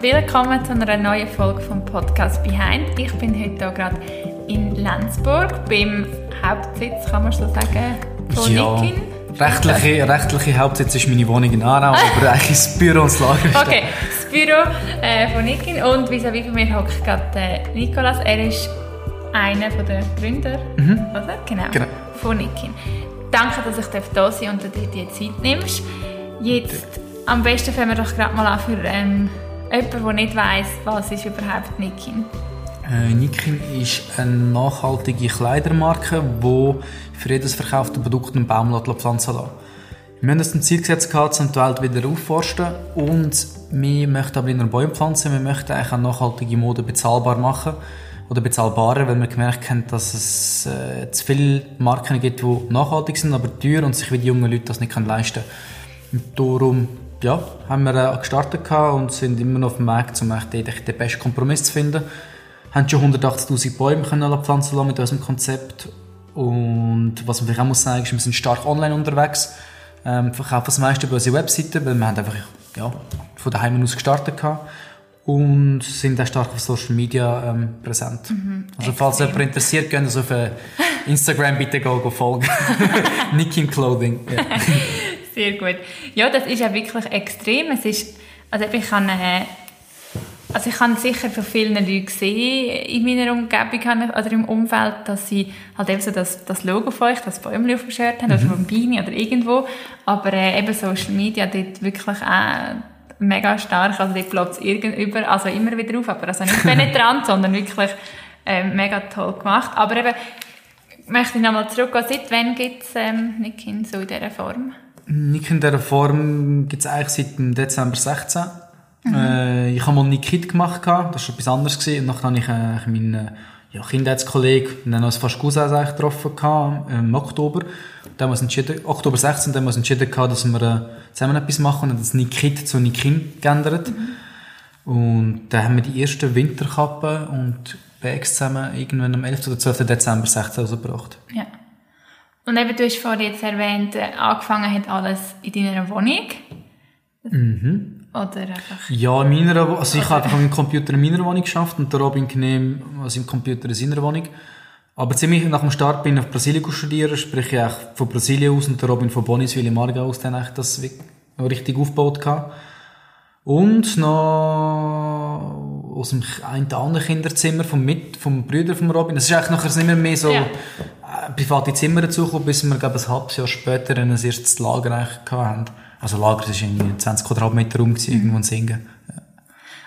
Willkommen zu einer neuen Folge vom Podcast Behind. Ich bin heute hier gerade in Lenzburg, beim Hauptsitz, kann man so sagen, von Ja. Nikin. Rechtliche, rechtliche Hauptsitz ist meine Wohnung in Aarau, aber eigentlich das Büro und das Lager ist. Okay, das Büro äh, von Nikin und vis-à-vis von mir hockt gerade äh, Nikolas. Er ist einer der Gründer, oder? Genau, Genau. von Nikin. Danke, dass ich da sein darf und dir die Zeit nimmst. Jetzt, am besten fangen wir doch gerade mal an für ähm, jemanden, der nicht weiss, was ist überhaupt Nikin. Äh, Nikin ist eine nachhaltige Kleidermarke, die für jedes verkaufte Produkt einen Baum pflanzen lässt. Wir haben uns zum Ziel gesetzt, um die Welt wieder aufforsten und wir möchten aber nicht nur Bäume pflanzen, wir möchten eigentlich auch nachhaltige Mode bezahlbar machen oder bezahlbarer, weil wir gemerkt haben, dass es äh, zu viele Marken gibt, die nachhaltig sind, aber teuer und sich wie die jungen Leute das nicht leisten können. Und darum ja, haben wir äh, gestartet und sind immer noch auf dem Weg, um echt den, besten Kompromiss zu finden. haben schon 180'000 Bäume können pflanzen lassen mit unserem Konzept. Und was man vielleicht auch muss sagen, ist, wir sind stark online unterwegs. Ähm, verkaufen das meiste über unsere Webseite, weil wir haben einfach ja, von daheim aus gestartet gehabt. Und sind auch stark auf Social Media ähm, präsent. also falls extrem. jemand interessiert, könnt ihr uns auf äh, Instagram bitte go, go folgen. Nikin Clothing. Ja. Sehr gut. Ja, das ist ja wirklich extrem. Es ist, also ich kann, äh, also ich habe sicher von vielen Leuten gesehen in meiner Umgebung oder im Umfeld, dass sie halt eben so das, das Logo von euch, das Bäumchen auf dem Shirt haben, oder vom Bini oder irgendwo. Aber äh, eben Social Media dort wirklich auch mega stark. Also dort bleibt es irgendüber, also immer wieder auf, aber also nicht penetrant, sondern wirklich äh, mega toll gemacht. Aber eben, möchte ich nochmal zurückgehen, seit wann gibt es ähm, Nikin so in dieser Form? Nick in dieser Form gibt es eigentlich seit dem Dezember 16. Äh, ich habe mal Nikit gemacht, gehabt, das war etwas anderes. Gewesen. Und dann habe ich äh, meinen äh, ja, Kindheitskollegen, wir haben uns fast Cousins eigentlich getroffen, gehabt, im Oktober. Dann haben wir uns entschieden, Oktober 16, dann haben wir uns entschieden, gehabt, dass wir äh, zusammen etwas machen und haben das Nikit zu Nikin geändert. Und dann haben wir die ersten Winterkappen und Bags zusammen irgendwann am 11. oder 12. Dezember 16 rausgebracht. Ja. Und eben, du hast vorhin jetzt erwähnt, äh, angefangen hat alles in deiner Wohnung. Mhm. Oder einfach... Ja, in meiner, also ich habe einfach am Computer in meiner Wohnung geschafft und der Robin Knehm also im Computer in seiner Wohnung. Aber ziemlich nach dem Start bin ich auf Brasilien studieren, sprich ich eigentlich von Brasilien aus und der Robin von Boniswil im Aargau aus dann eigentlich das richtig aufgebaut gehabt. Und noch aus dem einen anderen Kinderzimmer vom, Mit vom Brüder von Robin. Das ist eigentlich nachher nicht mehr, mehr so Ja. Private Zimmer dazugekommen, bis wir, glaube ich, ein halbes Jahr später ein erstes Lager eigentlich haben. Also Lager, das war irgendwie 20 Quadratmeter Raum, gewesen, irgendwo in Singen.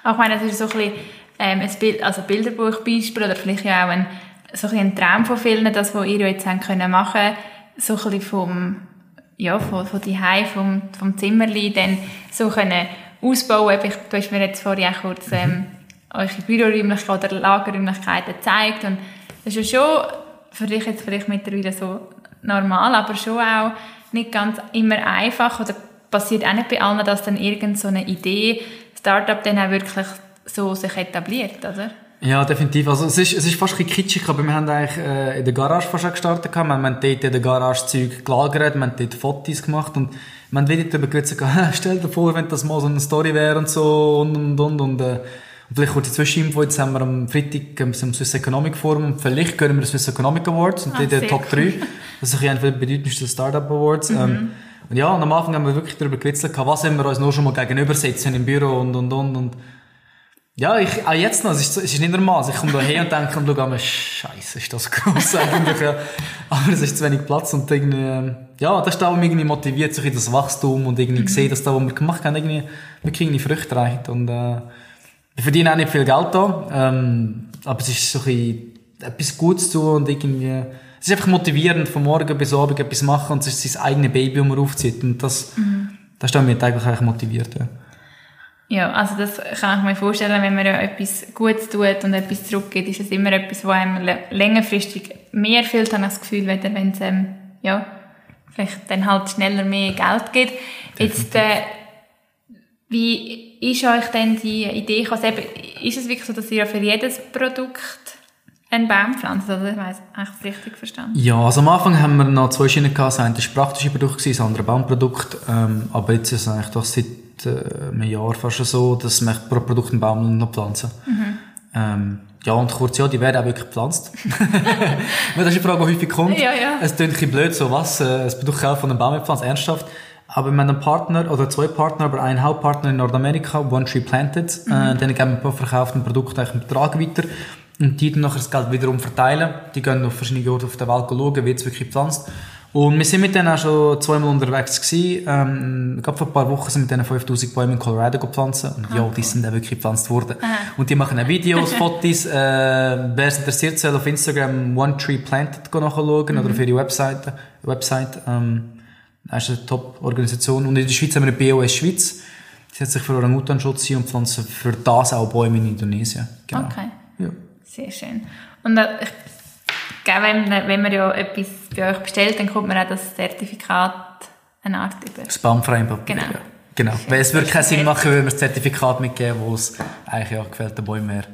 Auch ich meine, das ist so ein bisschen ähm, ein Bild, also Bilderbuchbeispiel oder vielleicht ja auch ein, so ein, ein Traum von vielen, das, was ihr jetzt haben können machen, so ein bisschen vom, ja, von, von die vom, vom Zimmerli dann so können ausbauen. Ich- Du hast mir jetzt vorhin auch kurz ähm, eure Büroräumlichkeiten oder Lagerräumlichkeiten gezeigt und das ist ja schon für dich jetzt vielleicht mittlerweile so normal, aber schon auch nicht ganz immer einfach oder passiert auch nicht bei allen, dass dann irgend so eine Idee, Startup dann auch wirklich so sich etabliert, oder? Ja, definitiv. Also es ist, es ist fast ein kitschig, aber wir haben eigentlich äh, in der Garage fast gestartet. Wir haben dort in der Garage Zeug gelagert, wir haben dort Fotos gemacht und wir haben wieder darüber geredet, stell dir vor, wenn das mal so eine Story wäre und so und und und und. Äh, vielleicht kurz die Zwischeninfo, jetzt haben wir am Freitag im Swiss Economic Forum und vielleicht gönnen wir den Swiss Economic Awards und Ah, sehr Top cool. 3. Das ist ein der bedeutendsten Startup Awards. Ähm, und ja, und am Anfang haben wir wirklich darüber gewitzelt, was wenn wir uns nur schon mal gegenübersetzen im Büro und und und und. Ja, ich, auch jetzt noch, es ist, es ist nicht normal. Ich komme da her und denke und schaue mir, Scheiße, ist das groß eigentlich, ja. Aber es ist zu wenig Platz und irgendwie, ähm, ja, das ist da, was mich irgendwie motiviert, so das Wachstum und irgendwie sehen, dass da, was wir gemacht haben, irgendwie, wirklich irgendwie Früchte reicht. Und, äh, wir verdienen auch nicht viel Geld da, ähm, aber es ist so ein bisschen etwas Gutes zu tun und irgendwie, es ist einfach motivierend, von morgen bis abend etwas machen und es ist sein eigenes Baby, das man aufzieht und das, das ist mich eigentlich eigentlich motiviert, ja. Ja, also das kann ich mir vorstellen, wenn man ja etwas Gutes tut und etwas zurückgibt, ist es immer etwas, was einem lä- längerfristig mehr fehlt, habe ich das Gefühl, weder wenn es ähm, ja, vielleicht dann halt schneller mehr Geld gibt. Jetzt, äh, wie ist euch denn die Idee? Also eben, ist es wirklich so, dass ihr für jedes Produkt einen Baum pflanzt? Oder ich weiss, habe ich richtig verstanden? Ja, also am Anfang haben wir noch zwei Schienen gehabt. Das eine war praktische Produkt, das andere Baumprodukt. Ähm, aber jetzt ist es eigentlich doch seit äh, einem Jahr fast schon so, dass man pro Produkt einen Baum noch pflanzen. Mhm. Ähm, ja, und kurz, ja, die werden auch wirklich gepflanzt. das ist die Frage, die häufig kommt. Ja, ja. Es klingt ein bisschen blöd, so was, äh, ein Produkt kaufen von einem Baum gepflanzt, ernsthaft. Aber wir haben einen Partner, oder zwei Partner, aber einen Hauptpartner in Nordamerika, One Tree Planted, mhm. äh, denen geben wir verkauften Produkt eigentlich im Betrag weiter. Und die dann nachher das Geld wiederum verteilen. Die gehen auf verschiedene Orte auf der Welt schauen, wird es wirklich gepflanzt. Und wir sind mit denen auch schon zweimal unterwegs gewesen. Ähm, gerade vor ein paar Wochen sind wir mit denen 5000 Bäume in Colorado gepflanzt. Und ja, die sind dann wirklich gepflanzt worden. Aha. Und die machen auch Videos, Fotos. Äh, wer es interessiert, soll auf Instagram One Tree Planted nachschauen mhm. oder auf ihre Website. Website ähm, das ist eine Top-Organisation. Und in der Schweiz haben wir eine BOS Schweiz. Die setzt sich für Orang-Utan-Schutz und pflanzt für das auch Bäume in Indonesien. Genau. Okay. Ja. Sehr schön. Und äh, ich wenn, wenn man ja etwas bei euch bestellt, dann kommt man auch das Zertifikat eine Art über. Das Baumfreie Papier. Genau. Genau. Weil es würde keinen Sinn machen, wenn wir das Zertifikat mitgeben, wo es eigentlich ja gefällte Bäume wäre.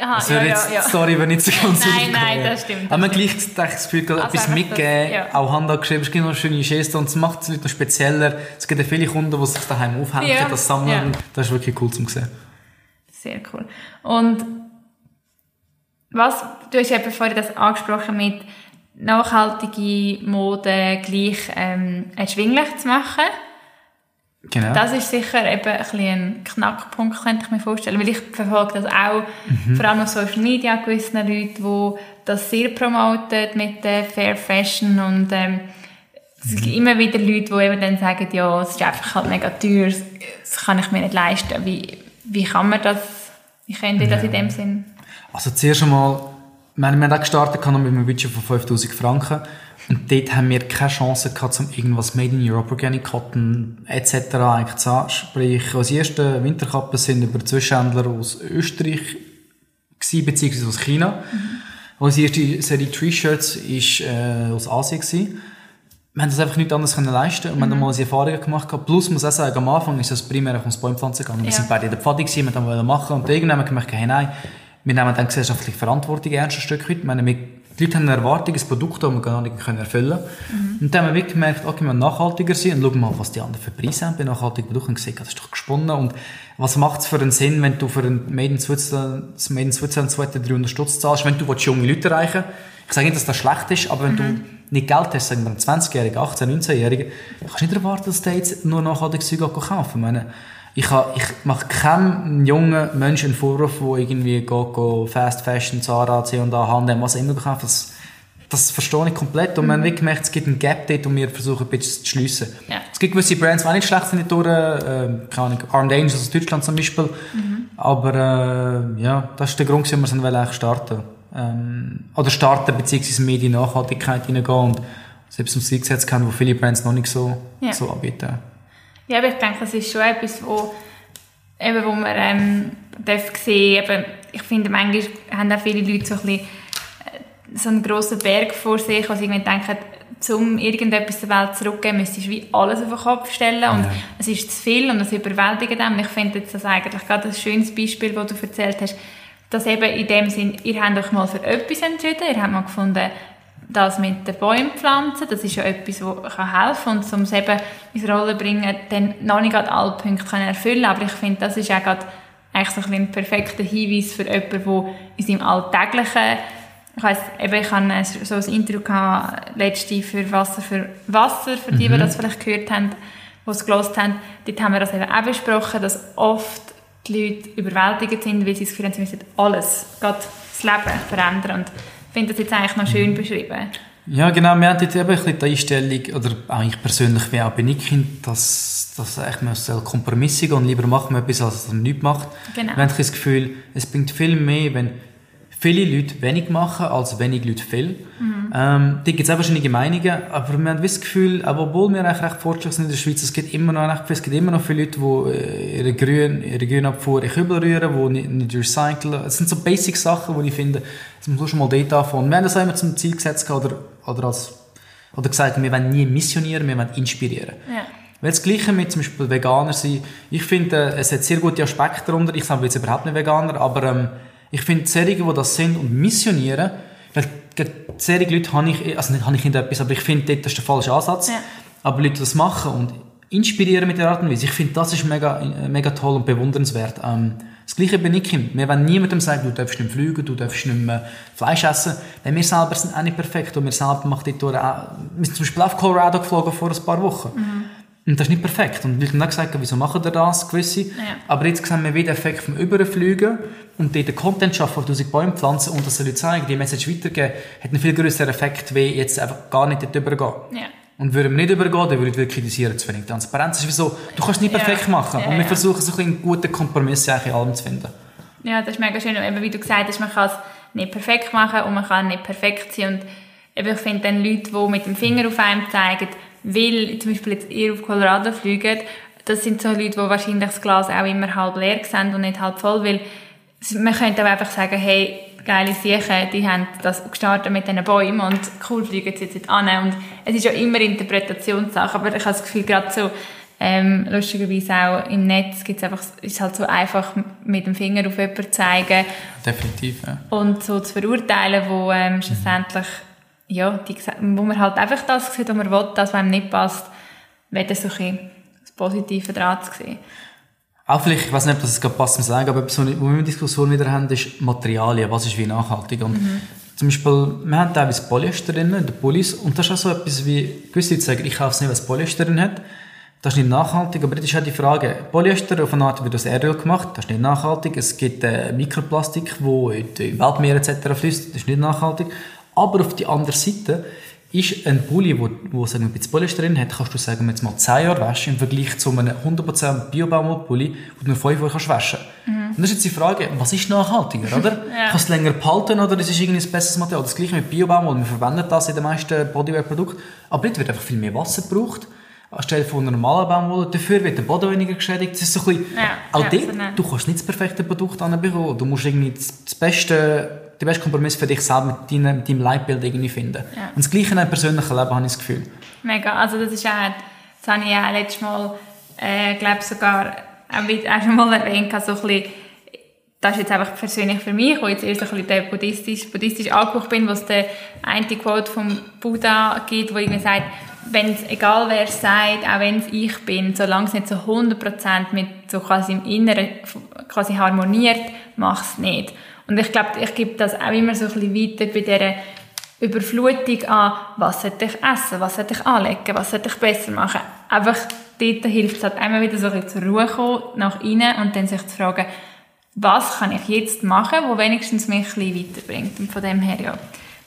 Aha, wäre ja, jetzt ja, ja. Story, wenn nicht so ganz Nein, nein, das stimmt. Aber man gleich das Gefühl, also etwas mitgeben, das, ja. auch handgeschrieben, es gibt noch schöne Geste und es macht es noch spezieller. Es gibt ja viele Kunden, die sich daheim aufhängen, ja. das sammeln. Das ist wirklich cool zu sehen. Sehr cool. Und was, du hast eben vorhin das angesprochen mit nachhaltige Mode gleich ähm, erschwinglich zu machen. Genau. Das ist sicher eben ein, ein Knackpunkt, könnte ich mir vorstellen. Weil ich verfolge das auch, mhm. vor allem auf Social Media, gewissen Leuten, die das sehr promoten mit der Fair Fashion und ähm, es gibt mhm. immer wieder Leute, die eben dann sagen, ja, es ist einfach halt mega teuer, das kann ich mir nicht leisten. Wie, wie kann man das, wie könnt ihr das in dem Sinn also zuerst einmal, wir haben auch gestartet mit einem Budget von 5000 Franken und dort haben wir keine Chance gehabt, um irgendwas Made in Europe, Organic Cotton etc. eigentlich zu haben. Sprich, unsere ersten Winterkappen sind über Zwischenhändler aus Österreich gewesen, beziehungsweise aus China. Mhm. Unsere erste Serie T-Shirts war äh, aus Asien. Gewesen. Wir haben das einfach nicht anders können leisten und mhm. wir haben mhm. mal unsere Erfahrungen gemacht. Plus, muss auch sagen, am Anfang ist das primär ums Bäumpflanzen gegangen. Ja. Wir sind beide in der Pfade gewesen, wir haben machen und irgendwann haben wir gemerkt, hey, nein, wir nehmen dann gesellschaftliche Verantwortung ernst ein Stück weit. Ich meine, wir, die Leute haben eine Erwartung, ein Produkt, das wir gar nicht erfüllen können. Mhm. Und dann haben wir wirklich gemerkt, okay, wir müssen nachhaltiger sein und schauen mal, was die anderen für Preise haben bei nachhaltigen Produkten und gesehen, das ist doch gesponnen. Und was macht es für einen Sinn, wenn du für ein Made in Switzerland, das Made in Switzerland 200, Stutz zahlst, wenn du junge Leute erreichen Ich sage nicht, dass das schlecht ist, aber wenn mhm. du nicht Geld hast, sagen wir einen 20-Jährigen, 18-, 19-Jährigen, kannst du nicht erwarten, dass der jetzt nur nachhaltiges Zeug kaufen Ich meine, ich, ich mache keinem jungen Menschen einen Vorwurf, der irgendwie geht, geht Fast Fashion, Zara, C&A, H&M, was immer kauft. Das, das verstehe ich komplett. Und mhm. man hat gemerkt, es gibt einen Gap dort und wir versuchen ein bisschen zu schliessen. Ja. Es gibt gewisse Brands, die auch nicht schlecht sind durch, äh, keine Ahnung, Armed Angels aus Deutschland zum Beispiel. Mhm. Aber äh, ja, das ist der Grund, warum wir es eigentlich starten ähm, Oder starten, beziehungsweise mehr in die Nachhaltigkeit hineingehen und selbst im Zielgesetz kennen, wo viele Brands noch nicht so, ja. so anbieten. Ja, aber ich denke, es ist schon etwas, wo, eben, wo man ähm, darf sehen darf. Ich finde, manchmal haben auch viele Leute so, ein bisschen, äh, so einen grossen Berg vor sich, wo sie denken, um irgendetwas der Welt zurückzugeben, müsstest du wie alles auf den Kopf stellen und ja. es ist zu viel und es überwältigt einem. Ich finde jetzt das eigentlich gerade ein schönes Beispiel, das du erzählt hast, dass eben in dem Sinn, ihr habt euch mal für etwas entschieden, ihr habt mal gefunden, das mit den Bäumen pflanzen, das ist ja etwas, das kann helfen kann. Und um es eben ins Rollen bringen, dann noch nicht alle Punkte können erfüllen Aber ich finde, das ist auch gerade eigentlich so ein, ein perfekter Hinweis für jemanden, der in seinem Alltäglichen ich weiss, eben, ich hatte so ein Interview gehabt, letzte für Wasser für Wasser, für die, mhm. die das vielleicht gehört haben, die es gelesen haben. Dort haben wir das eben auch besprochen, dass oft die Leute überwältigt sind, weil sie das Gefühl haben, sie müssen alles, gerade das Leben verändern. Und finde das jetzt eigentlich noch schön beschrieben. Ja, genau. Wir haben jetzt eben ein bisschen die Einstellung, oder eigentlich persönlich, wie auch bei Nickkind, dass, dass echt man soll Kompromisse gehen und lieber machen wir etwas, als man nichts macht. Genau. Wir haben das Gefühl, es bringt viel mehr, wenn viele Leute wenig machen, als wenig Leute viel. Mhm. Ähm, da gibt es auch verschiedene Meinungen, aber wir haben das Gefühl, obwohl wir eigentlich recht fortschrittlich sind in der Schweiz, es gibt immer noch, es gibt immer noch viele Leute, die äh, ihre, Grün, ihre Grünabfuhr in Kübel rühren, die nicht, nicht recyceln. Es sind so basic Sachen, die ich finde, das muss schon mal dort anfangen. Wir haben das auch immer zum Ziel gesetzt oder, oder, als, oder gesagt, wir wollen nie missionieren, wir wollen inspirieren. Ja. Weil das Gleiche mit zum Beispiel Veganer sein. Ich finde, es hat sehr gute Aspekte darunter. Ich sage jetzt überhaupt nicht Veganer, aber ähm, ich finde, Serien, die das sind und missionieren, weil solche Leute habe ich, also nicht habe ich nicht etwas, aber ich finde, das ist der falsche Ansatz. Ja. Aber Leute, die das machen und inspirieren mit der Art und Weise. Ich finde, das ist mega, mega toll und bewundernswert. Ähm, das Gleiche bin ich. Wir wollen niemandem sagen, du darfst nicht fliegen, du darfst nicht mehr Fleisch essen. Denn wir selber sind auch nicht perfekt und wir selber machen Tour auch, wir sind zum Beispiel auf Colorado geflogen vor ein paar Wochen. Mhm. Und das ist nicht perfekt. Und wir haben dann gesagt, wieso machen wir das, gewisse. Ja. Aber jetzt sehen wir wieder den Effekt vom Überfliegen und den Content schaffen, auf 1000 Bäume pflanzen und das Leute zeigen, die Message weitergeben, hat einen viel größeren Effekt, wie jetzt einfach gar nicht dort übergehen. Ja. Und würden wir nicht übergehen, dann würden wir kritisieren, zu wenig Transparenz. ist wie so, du kannst es nicht perfekt ja. machen. Und wir versuchen so ein einen guten Kompromiss in allem zu finden. Ja, das ist mega schön. Eben, wie du gesagt hast, man kann es nicht perfekt machen und man kann nicht perfekt sein. Und eben, ich finde dann Leute, die mit dem Finger auf einem zeigen, weil zum Beispiel jetzt ihr auf Colorado fliegt, das sind so Leute, die wahrscheinlich das Glas auch immer halb leer sehen und nicht halb voll, weil man könnte auch einfach sagen, hey, geile Siechen, die haben das gestartet mit diesen Bäumen und cool fliegen sie jetzt an. Und es ist ja immer Interpretationssache, aber ich habe das Gefühl, gerade so, ähm, lustigerweise auch im Netz gibt's einfach, ist halt so einfach mit dem Finger auf jemanden zeigen. Definitiv, ja. Und so zu verurteilen, wo ähm, schlussendlich, ja, die, wo man halt einfach das sieht, was man will, das, was einem nicht passt, wäre so ein das Positive daran zu sehen. Auch vielleicht, ich weiß nicht, ob das gerade passt zu sagen, aber so, wo wir eine Diskussion wieder haben, ist Materialien, was ist wie nachhaltig. Und mhm. Zum Beispiel, wir haben teilweise Polyester drin, in den Pullis, und das ist auch so etwas wie, gewisse sagen, ich kaufe es nicht, was Polyester drin hat. Das ist nicht nachhaltig, aber das ist auch die Frage. Polyester auf eine Art wird aus Erdöl gemacht, das ist nicht nachhaltig. Es gibt äh, Mikroplastik, wo in die Weltmeere etc. fließt, das ist nicht nachhaltig. Aber auf die andere Seite ist ein Pulli, wo, wo sagen wir, ein bisschen Polyester drin hat, kannst du sagen, jetzt mal 10 Jahre waschen im Vergleich zu einem 100% Bio-Baumwollpulli, wo du nur 5 Jahre kannst waschen mhm. Und das ist jetzt die Frage, was ist nachhaltiger, oder? ja. Kannst du länger behalten oder ist es irgendwie ein besseres Material? Das gleiche mit Bio-Baumwolle, wir verwenden das in den meisten Bodywear-Produkten, aber dort wird einfach viel mehr Wasser gebraucht anstelle von einer normalen Baumwolle. Dafür wird der Boden weniger geschädigt. Das ist so ein bisschen, ja, auch ja, dort, so du kannst nicht das perfekte Produkt anbekommen. Du musst irgendwie das beste den besten Kompromiss für dich selber mit deinem, mit deinem Leitbild irgendwie finden. Ja. Und das Gleiche in einem persönlichen Leben, habe ich das Gefühl. Mega, also das ist auch, das habe ich auch letztes Mal, äh, glaube sogar auch, schon mal erwähnt, so ein bisschen, das ist jetzt einfach persönlich für mich, wo ich jetzt erst ein bisschen der buddhistisch, buddhistisch angehaucht bin, was der eine Quote vom Buddha gibt, wo irgendwie sagt, wenn es, egal wer es sagt, auch wenn es ich bin, solange es nicht so 100% mit so quasi im Inneren quasi harmoniert, mach es nicht. Und ich glaube, ich gebe das auch immer so ein bisschen weiter bei dieser Überflutung an, was sollte ich essen, was sollte ich anlegen, was sollte ich besser machen. Einfach dort hilft es halt einmal wieder so ein bisschen zur Ruhe kommen, nach innen und dann sich zu fragen, was kann ich jetzt machen, wo wenigstens mich ein bisschen weiterbringt. Und von dem her, ja,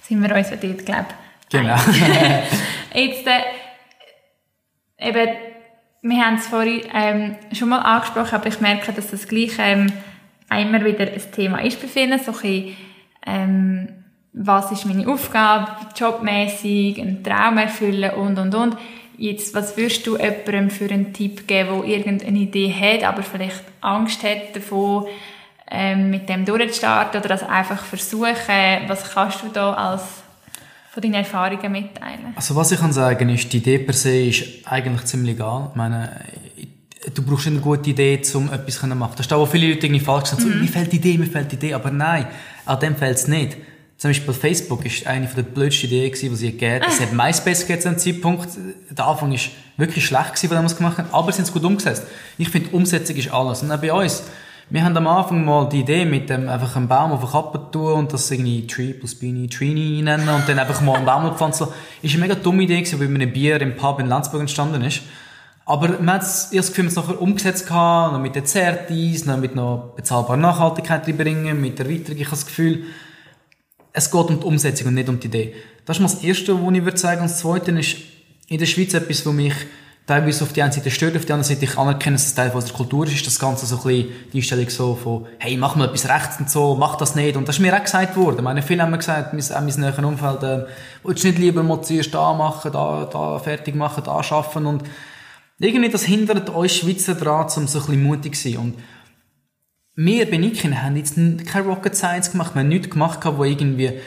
sind wir uns ja dort, glaube ich, Genau. jetzt, äh, eben, wir haben es vorhin ähm, schon mal angesprochen, aber ich merke, dass das gleich ähm, immer wieder ein Thema ist bei vielen, so ein bisschen, ähm, was ist meine Aufgabe, jobmäßig, einen Traum erfüllen und, und, und. Jetzt, was würdest du jemandem für einen Tipp geben, der irgendeine Idee hat, aber vielleicht Angst hat davon, ähm, mit dem durchzustarten oder das einfach versuchen? Was kannst du da als von deinen Erfahrungen mitteilen? Also was ich kann sagen ist, die Idee per se ist eigentlich ziemlich egal. Ich meine, du brauchst eine gute Idee, um etwas zu machen. Das ist da, wo viele Leute irgendwie falsch sagen, mhm. so, mir fehlt die Idee, mir fehlt die Idee, aber nein, an dem fällt es nicht. Zum Beispiel Facebook ist eine der blödsten Ideen, die sie gegeben. Es hat MySpace gegeben zu einem Zeitpunkt. Der Anfang war wirklich schlecht, gewesen, was wir gemacht haben, aber sie haben es gut umgesetzt. Ich finde, Umsetzung ist alles. Und auch bei uns. Wir haben am Anfang mal die Idee mit dem einfach einen Baum auf eine Kappe tun und das irgendwie plus Beanie Trini nennen und dann einfach mal einen Baum pflanzen. War eine mega dumme Idee, gewesen, weil mit einem Bier im Pub in Landsburg entstanden ist. Aber man hat das Gefühl, man es nachher umgesetzt gehabt, noch mit den Zertis, noch mit noch bezahlbarer Nachhaltigkeit reinbringen, mit der Erweiterung. Ich habe das Gefühl, es geht um die Umsetzung und nicht um die Idee. Das ist mal das Erste, was ich würde sagen. Und das Zweite ist in der Schweiz etwas, was mich teilweise auf die eine Seite stört, auf die andere Seite ich anerkenne, dass es Teil unserer Kultur ist, das Ganze so ein bisschen die Einstellung so von, hey, mach mal etwas rechts und so, mach das nicht. Und das ist mir auch gesagt worden. Ich meine, viele haben mir gesagt, auch mein näheren Umfeld, äh, willst du nicht lieber mal zuerst da machen, da, da fertig machen, da arbeiten und irgendwie das hindert uns Schweizer daran, um so ein bisschen mutig zu sein. Und wir bei Nikin haben jetzt keine Rocket Science gemacht, wir haben nichts gemacht, wo irgendwie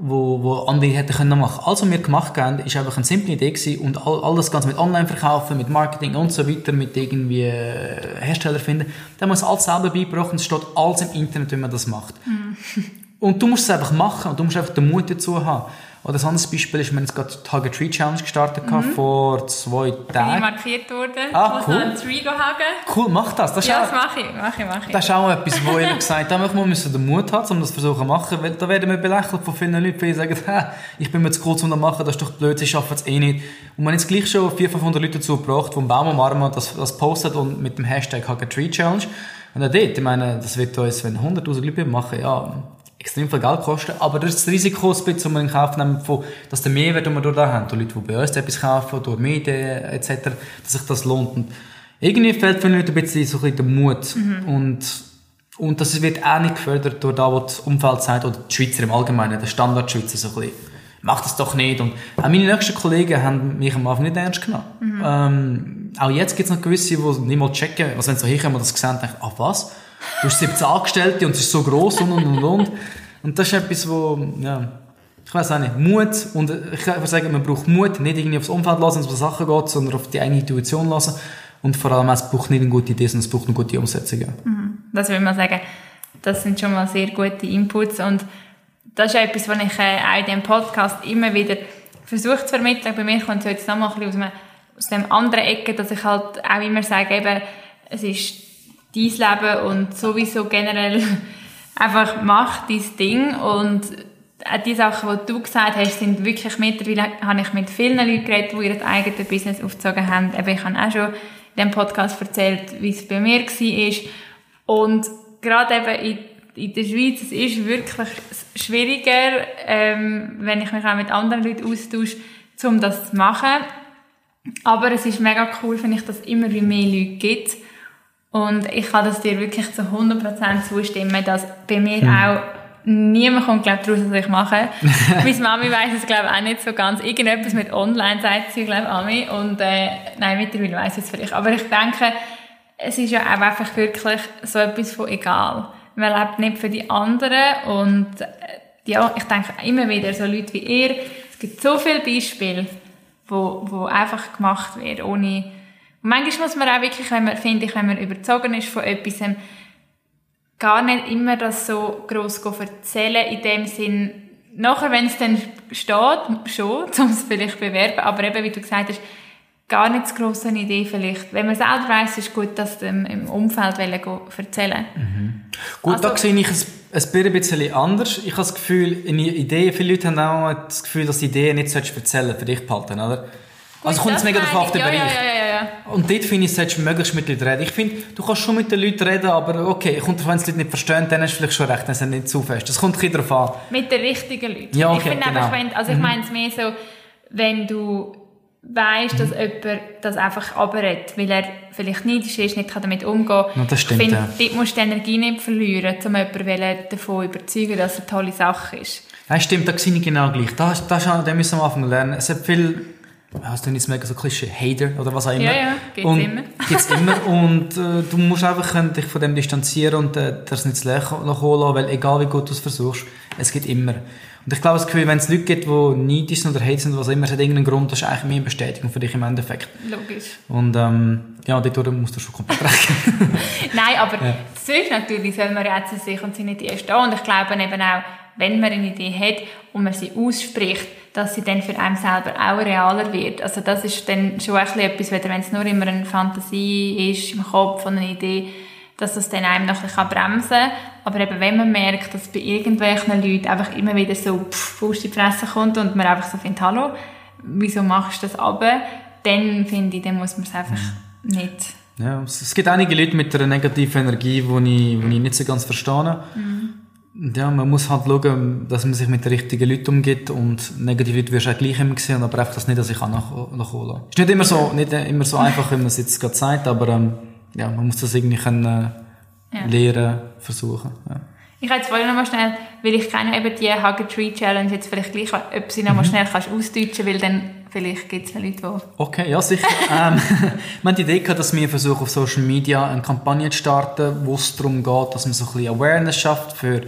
wo, wo andere hätten können machen. Also, was wir gemacht haben, ist einfach eine simple Idee gewesen und all, all das Ganze mit Online-Verkaufen, mit Marketing und so weiter, mit irgendwie äh, Hersteller finden, da muss alles selber beigebracht und es steht alles im Internet, wie man das macht. Mm. und du musst es einfach machen und du musst einfach den Mut dazu haben. Oder ein anderes Beispiel ist, wir haben jetzt gerade die Hug Tree Challenge gestartet mhm. vor zwei Tagen. Bin markiert worden. Ah, cool. Ein Tree hagen. Cool, mach das. das ja, das mache ich, mache ich, mache ich. Das ist auch etwas, wo ich gesagt habe, wir müssen den Mut haben, um das versuchen zu machen, weil da werden wir belächelt von vielen Leuten, die sagen, ich bin mir zu kurz um das machen, das ist doch blöd, sie schaffen es eh nicht. Und man hat jetzt gleich schon 400, 500 Leute dazu gebracht, die einen Baum umarmen, das, das postet und mit dem Hashtag Hug Tree Challenge. Und auch dort, ich meine, das wird uns, wenn 100'000 Leute machen, ja, extrem viel Geld kosten, aber das ist das Risiko, ein bisschen, um in Kauf nehmen, von, dass der Mehrwert, den wir da haben, durch Leute, die bei uns etwas kaufen, durch Medien etc., dass sich das lohnt. Und irgendwie fehlt vielen Leuten ein bisschen so ein bisschen der Mut. Mhm. Und, und das wird auch nicht gefördert durch das, was das Umfeld sagt, oder die Schweizer im Allgemeinen, der Standardschweizer so ein bisschen, mach das doch nicht. Und auch meine nächsten Kollegen haben mich am Anfang nicht ernst genommen. Mhm. Ähm, auch jetzt gibt es noch gewisse, die nicht mal checken, also wenn sie so hinkommen und das sehen, denken, ach was? Du hast 17 Angestellte und es ist so gross und und und und. Und das ist etwas, wo, ja, ich weiß auch nicht, Mut, und ich würde sagen, man braucht Mut, nicht irgendwie aufs Umfeld lassen, um Sachen geht, sondern auf die eigene Intuition lassen. Und vor allem, es braucht nicht eine gute Idee, sondern es braucht eine gute Umsetzung. Mhm. Das würde mal sagen, das sind schon mal sehr gute Inputs und das ist etwas, was ich äh, auch in diesem Podcast immer wieder versuche zu vermitteln. Bei mir kommt es jetzt nochmal ein aus, aus dem anderen Ecke, dass ich halt auch immer sage, eben, es ist dein Leben und sowieso generell einfach mach dein Ding und auch die Sachen, die du gesagt hast, sind wirklich mittlerweile, habe ich mit vielen Leuten geredet, die ihr eigenes Business aufgezogen haben. Eben, ich habe auch schon in diesem Podcast erzählt, wie es bei mir war. Und gerade eben in, in der Schweiz, es ist wirklich schwieriger, ähm, wenn ich mich auch mit anderen Leuten austausche, um das zu machen. Aber es ist mega cool, finde ich, dass es immer mehr Leute gibt, und ich kann das dir wirklich zu 100% zustimmen, dass bei mir mhm. auch niemand kommt, glaube daraus, was ich mache. Meine Mami weiss es, glaube auch nicht so ganz. Irgendetwas mit Online sagt sie, glaube Ami. Und, äh, nein, mittlerweile weiss ich es vielleicht. Aber ich denke, es ist ja auch einfach wirklich so etwas von egal. Man lebt nicht für die anderen und, äh, ja, ich denke immer wieder, so Leute wie ihr, es gibt so viele Beispiele, wo, wo einfach gemacht werden, ohne, und manchmal muss man auch wirklich, wenn man, finde ich, wenn man überzogen ist von etwas, gar nicht immer das so gross erzählen, in dem Sinn, nachher, wenn es dann steht, schon, um es vielleicht zu bewerben, aber eben, wie du gesagt hast, gar nicht so grosse Idee vielleicht. Wenn man selber weiss, ist gut, das im Umfeld erzählen mhm. Gut, also, da sehe ich es ein bisschen anders. Ich habe das Gefühl, in Ideen, viele Leute haben auch das Gefühl, dass Ideen nicht erzählen für dich behalten, oder? Also kommt es mega darauf auf den ja, Bereich. Ja, ja. Und dort finde ich, solltest du möglichst mit Leuten reden. Ich finde, du kannst schon mit den Leuten reden, aber okay, kommt wenn es die Leute nicht verstehen, dann hast du vielleicht schon recht, dann sind nicht zu fest. Das kommt ein darauf an. Mit den richtigen Leuten. Ja, okay, ich finde genau. einfach, wenn, also ich mhm. meine es mehr so, wenn du weißt, dass mhm. jemand das einfach abredet, weil er vielleicht neidisch ist, nicht damit umgehen kann. das stimmt, ich finde, ja. dort musst du die Energie nicht verlieren, um jemanden davon zu überzeugen, dass es eine tolle Sache ist. Nein, stimmt, da sehe ich genau gleich. Da, da, da müssen wir am Anfang lernen. Es hat viel hast du nicht mega so Klischee, Hater oder was auch immer. Ja, ja, gibt's und, immer. gibt's immer und äh, du musst einfach dich von dem distanzieren und äh, das nicht zu kommen lassen, weil egal wie gut du es versuchst, es geht immer. Und ich glaube, das Gefühl, wenn es Leute gibt, die neidisch sind oder hate sind, was immer, es hat irgendeinen Grund, das ist eigentlich mehr Bestätigung für dich im Endeffekt. Logisch. Und ähm, ja, dort musst du schon komplett recht. Nein, aber ja. zuerst natürlich soll man jetzt sich und seine Idee stehen und ich glaube eben auch, wenn man eine Idee hat und man sie ausspricht, dass sie dann für einen selber auch realer wird. Also das ist dann schon etwas, wenn es nur immer eine Fantasie ist im Kopf von einer Idee, dass das dann einem noch ein bisschen bremsen kann. Aber eben, wenn man merkt, dass bei irgendwelchen Leuten einfach immer wieder so pff, in die Fresse kommt und man einfach so findet, hallo, wieso machst du das aber? Dann finde ich, dann muss man es einfach mhm. nicht. Ja, es gibt einige Leute mit einer negativen Energie, die ich, die ich nicht so ganz verstehe. Mhm. Ja, man muss halt schauen, dass man sich mit den richtigen Leuten umgeht und negative Leute wirst du auch gleich immer sehen, aber einfach das nicht, dass ich auch nach, nachholen Ist nicht immer so, nicht immer so einfach, wie man es jetzt gerade sagt, aber ähm, ja, man muss das irgendwie können, äh, ja. lernen, versuchen. Ja. Ich jetzt vorhin noch mal schnell, weil ich kenne eben die Hugger Tree Challenge jetzt vielleicht gleich, ob sie noch mal mhm. schnell kannst ausdeutschen, weil dann vielleicht gibt es Leute, die... Okay, ja sicher. ähm, wir haben die Idee gehabt, dass wir versuchen auf Social Media eine Kampagne zu starten, wo es darum geht, dass man so ein bisschen Awareness schafft für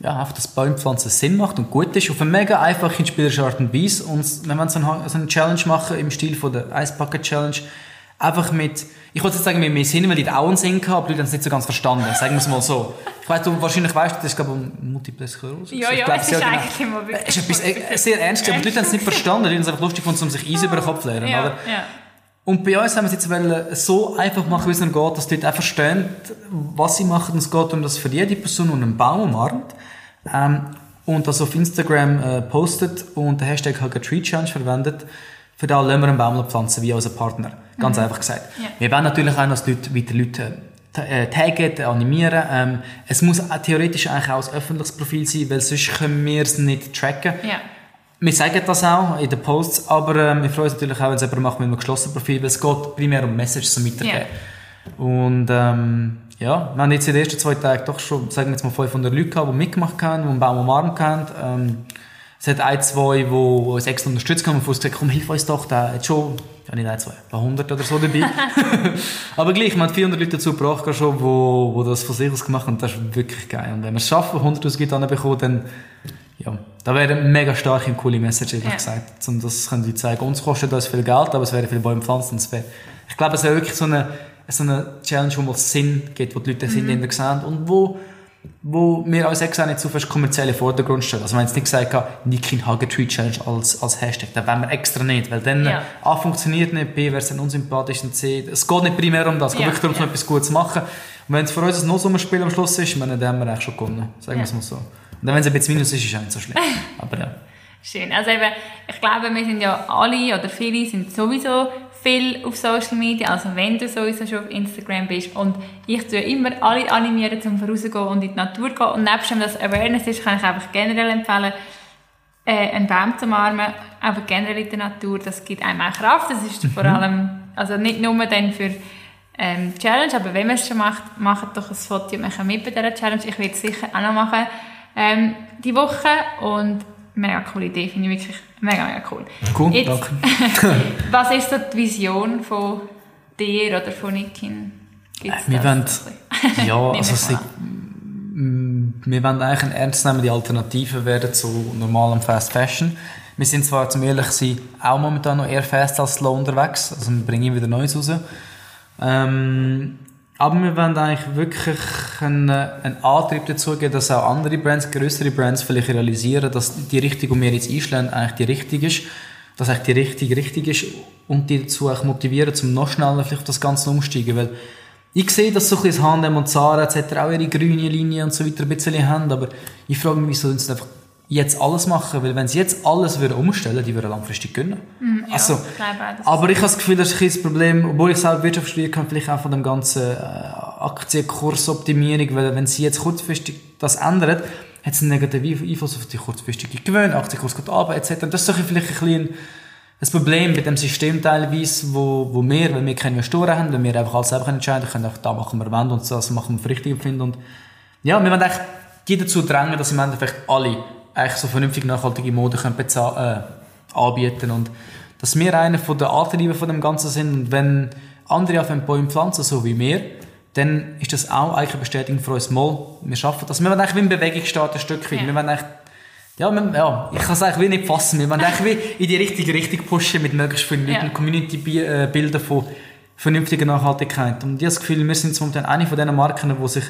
ja, einfach, dass Baumpflanzen Sinn macht und gut ist, auf eine mega einfache, spielerische Art und Weise. Und wenn wir so eine, so eine Challenge machen, im Stil von der Ice Bucket Challenge, einfach mit, ich wollte jetzt sagen, mit mehr Sinn, weil die auch einen Sinn gehabt, aber die Leute haben es nicht so ganz verstanden, sagen wir es mal so. Ich weiss, du wahrscheinlich weißt, das ist glaube ich um Multiple Sklerose. Ja, ja, glaub, es ist genau. eigentlich immer wirklich... Es ist etwas äh, sehr ernst, aber die Leute haben es nicht verstanden, die haben es einfach lustig gefunden, um sich Eis über den Kopf zu lernen, ja, oder? ja. Und bei uns haben wir es jetzt wollen so einfach machen, wie es ihnen geht, dass die Leute auch verstehen, was sie machen. Und es geht um das für jede Person und einen Baum umarmt. Ähm, und das auf Instagram äh, postet und den Hashtag Hug a Tree Challenge verwendet. Für da lassen wir einen Baum pflanzen, wie unser Partner. Ganz einfach gesagt. Ja. Wir wollen natürlich auch, dass die Leute weiter Leute äh, taggen, animieren. Ähm, es muss theoretisch eigentlich auch ein öffentliches Profil sein, weil sonst können wir es nicht tracken. ja. Wir sagen das auch in den Posts, aber ähm, wir freuen uns natürlich auch, wenn es jemand macht mit einem geschlossenen Profil, weil es geht primär um Messages zum Weitergeben. Und ähm, ja, wir haben jetzt in den ersten zwei Tagen doch schon, sagen wir jetzt mal, 500 Leute gehabt, die mitgemacht haben, die einen Baum umarmt haben. Ähm, es hat ein, zwei, die, die uns extra unterstützt haben und von uns gesagt komm, hilf uns doch, der hat schon, ja nicht ein, zwei, ein paar hundert oder so dabei. aber gleich, wir haben 400 Leute dazu gebracht schon, wo, wo das von sich aus gemacht haben und das ist wirklich geil. Und wenn wir es schaffen, 100'000 Leute anbekommen, dann ja, da wäre eine mega starke und coole Message, ehrlich Ja. gesagt. Und das können die zeigen. Uns kostet das viel Geld, aber es wäre viele Bäume pflanzen. es wäre- Ich glaube, es wäre wirklich so eine, so eine Challenge, wo mal Sinn gibt, wo die Leute den Sinn sehen und wo, wo wir uns extra nicht so fest kommerzielle Vordergrund stellen. Also haben jetzt nicht gesagt, Niki Hugger Tree Challenge als, als Hashtag. Da wollen wir extra nicht, weil dann Ja. A, funktioniert nicht, B, wäre es dann unsympathisch und C, es geht nicht primär um das, es geht wirklich darum, ja. etwas Gutes zu machen. Und wenn es für uns ein No-Sommerspiel am Schluss ist, meine, dann haben wir eigentlich schon gewonnen. Sagen wir es mal so. Und dann, wenn es ein bisschen Minus ist, ist es auch nicht so schlimm. Aber ja. Schön. Also eben, ich glaube, wir sind ja alle oder viele sind sowieso viel auf Social Media. Also wenn du sowieso schon auf Instagram bist und ich tue immer alle animieren, zum vorauszugehen und in die Natur zu gehen. Und nebst dem, dass Awareness ist, kann ich einfach generell empfehlen, äh, einen Baum zu umarmen, aber generell in der Natur, das gibt einem auch Kraft. Das ist vor allem, also nicht nur dann für ähm, Challenge, aber wenn man es schon macht, macht doch ein Foto und macht mit bei dieser Challenge. Ich werde es sicher auch noch machen ähm, die Woche und mega coole Idee, finde ich wirklich mega, mega cool. Cool, Jetzt- danke. Was ist so die Vision von dir oder von Nikin? Gibt's Wir wollen-? Ja, also ist- Mm, wir wollen eigentlich eine ernstzunehmende Alternative werden zu normalem Fast Fashion. Wir sind zwar, zum ehrlich sein, auch momentan noch eher fast als slow unterwegs. Also wir bringen wieder Neues raus. Ähm, aber wir wollen eigentlich wirklich einen, einen Antrieb dazu geben, dass auch andere Brands, größere Brands vielleicht realisieren, dass die Richtung, die wir jetzt einschlagen, eigentlich die richtige ist. Dass eigentlich die richtige richtig ist und die dazu auch motivieren, zum noch schneller vielleicht auf das Ganze umsteigen. Weil ich sehe, dass so ein bisschen H&M und Zara etc. auch ihre grüne Linie und so weiter ein bisschen haben, aber ich frage mich, wieso sie einfach jetzt alles machen, weil wenn sie jetzt alles würden umstellen, die würden langfristig gönnen. Ja, also, ich glaube aber ich habe das Gefühl, das ist ein das Problem, obwohl ich selber Wirtschaft studiert habe, vielleicht auch von dem ganzen äh, Aktienkursoptimierung, weil wenn sie jetzt kurzfristig das ändern, hat es einen negativen Einfluss auf die kurzfristige Gewinn, Aktienkurs geht runter, etc. Das ist doch vielleicht ein bisschen das Problem mit dem System teilweise, wo, wo wir, wenn wir keine Investoren haben, wenn wir einfach alles selber entscheiden können, auch da machen wir wollen und das machen wir für richtig empfinden. Und ja, wir wollen eigentlich die dazu drängen, dass im Endeffekt alle eigentlich so vernünftig nachhaltige Mode können bezahlen, äh, anbieten und dass wir einer von den Antrieben von dem Ganzen sind und wenn andere auf einem Bäume pflanzen, so wie wir, dann ist das auch eigentlich eine Bestätigung für uns mal, wir schaffen das. Wir wollen eigentlich wie in Bewegung starten, ein Stück weit. Ja. Wir wollen eigentlich ja, wir, ja, ich kann es eigentlich wie nicht fassen. Wir wollen eigentlich wie in die richtige Richtung pushen mit möglichst vielen Ja. und Community-Bilder von vernünftiger Nachhaltigkeit. Und ich habe das Gefühl, wir sind momentan eine von diesen Marken, wo sich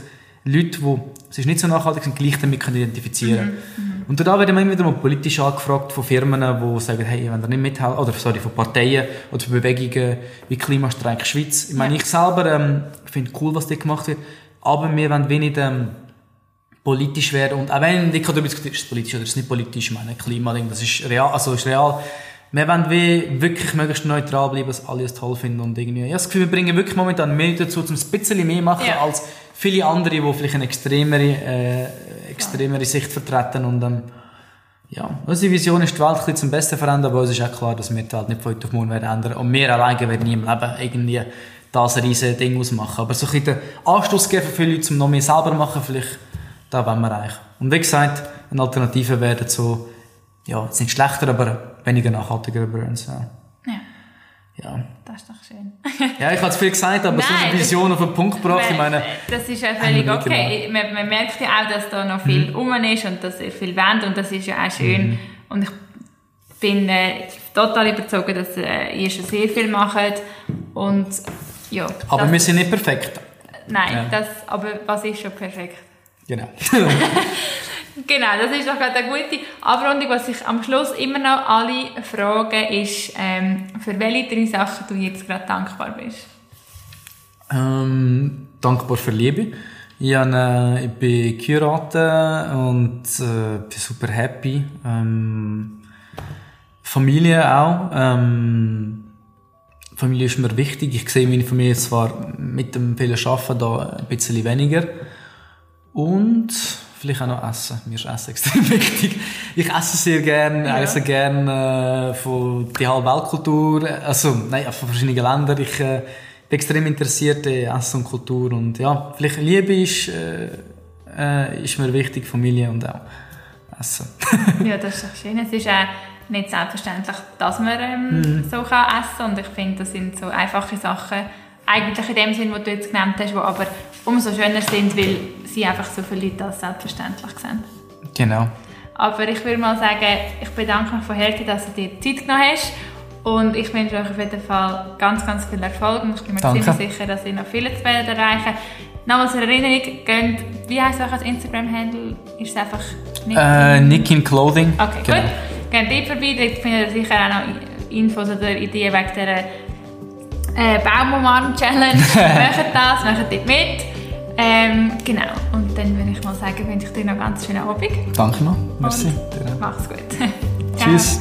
Leute, die es ist nicht so nachhaltig sind, gleich damit können identifizieren Mhm, Und da werden wir immer wieder mal politisch angefragt von Firmen, die sagen, hey, wenn ihr nicht mithelfen, oder sorry, von Parteien oder von Bewegungen wie Klimastreik Schweiz. Ich meine, ich selber ähm, finde cool, was dort gemacht wird, aber wir wollen wenig ähm, politisch werden. Und auch wenn, ich darüber diskutieren, ist es politisch oder ist es nicht politisch, ich meine, Klimading, das ist real, also ist real. Wir wollen wie wirklich möglichst neutral bleiben, dass alle es toll finden und irgendwie, ich habe das Gefühl, wir bringen wirklich momentan mehr dazu, um ein bisschen mehr machen, Ja. als viele andere, die vielleicht eine extremere, äh, extremere Sicht vertreten und ähm, ja, unsere Vision ist, die Welt ein bisschen zum Besten verändern, aber uns ist auch klar, dass wir die Welt nicht von heute auf morgen werden ändern und wir alleine werden nie im Leben irgendwie das riesige Ding ausmachen. Aber so ein bisschen den Anstoß geben für viele Leute, um noch mehr selber zu machen, vielleicht, da wollen wir eigentlich. Und wie gesagt, eine Alternative werden so, ja, jetzt nicht schlechter, aber weniger nachhaltiger ja. Ja, Ja, das ist doch schön. ja ich habe zu viel gesagt, aber so Nein, eine das- Vision auf den Punkt gebracht, ich meine, das ist ja völlig okay. Man, man merkt ja auch, dass da noch viel rum ist und dass ihr viel wollt und das ist ja auch schön. Und ich bin äh, total überzeugt, dass äh, ihr schon sehr viel macht Und ja. Aber das- wir sind nicht perfekt. Nein, Ja. das, aber was ist schon perfekt? Genau. Genau, das ist doch gerade eine gute Abrundung. Was ich am Schluss immer noch alle frage, ist, ähm, für welche drei Sachen du jetzt gerade dankbar bist. Ähm, dankbar für Liebe. Ich, habe, äh, ich bin geheiratet und äh, bin super happy. Ähm, Familie auch. Ähm, Familie ist mir wichtig. Ich sehe meine Familie zwar mit dem vielen Arbeiten da ein bisschen weniger. Und vielleicht auch noch Essen. Mir ist Essen extrem wichtig. Ich esse sehr gerne, Ja. esse gerne äh, von der halben Weltkultur, also nein, von verschiedenen Ländern. Ich äh, bin extrem interessiert in Essen und Kultur und ja, vielleicht Liebe ist, äh, äh, ist mir wichtig, Familie und auch Essen. Ja, das ist doch schön. Es ist auch nicht selbstverständlich, dass man ähm, Mhm. so kann essen kann. Und ich finde, das sind so einfache Sachen, eigentlich in dem Sinn, was du jetzt genannt hast, die aber umso schöner sind, weil sie einfach so viele Leute als selbstverständlich sehen. Genau. Aber ich würde mal sagen, ich bedanke mich von Herzen, dass du dir Zeit genommen hast. Und ich wünsche euch auf jeden Fall ganz, ganz viel Erfolg. Und ich bin mir Danke. ziemlich sicher, dass ihr noch viele zu werden erreichen. Nochmals eine Erinnerung, geht, wie heisst euch als Instagram-Handle? Ist es einfach nicht? Äh, Nick in Clothing. Okay, genau. gut. Geht dort vorbei, dort findet ihr sicher auch noch Infos oder Ideen wegen dieser äh, Baumumarm-Challenge. macht das, macht dort mit. Ähm, genau, und dann würde ich mal sagen, wünsche ich dir noch einen ganz schönen Abend. Danke noch. Merci. Und mach's gut. Tschüss.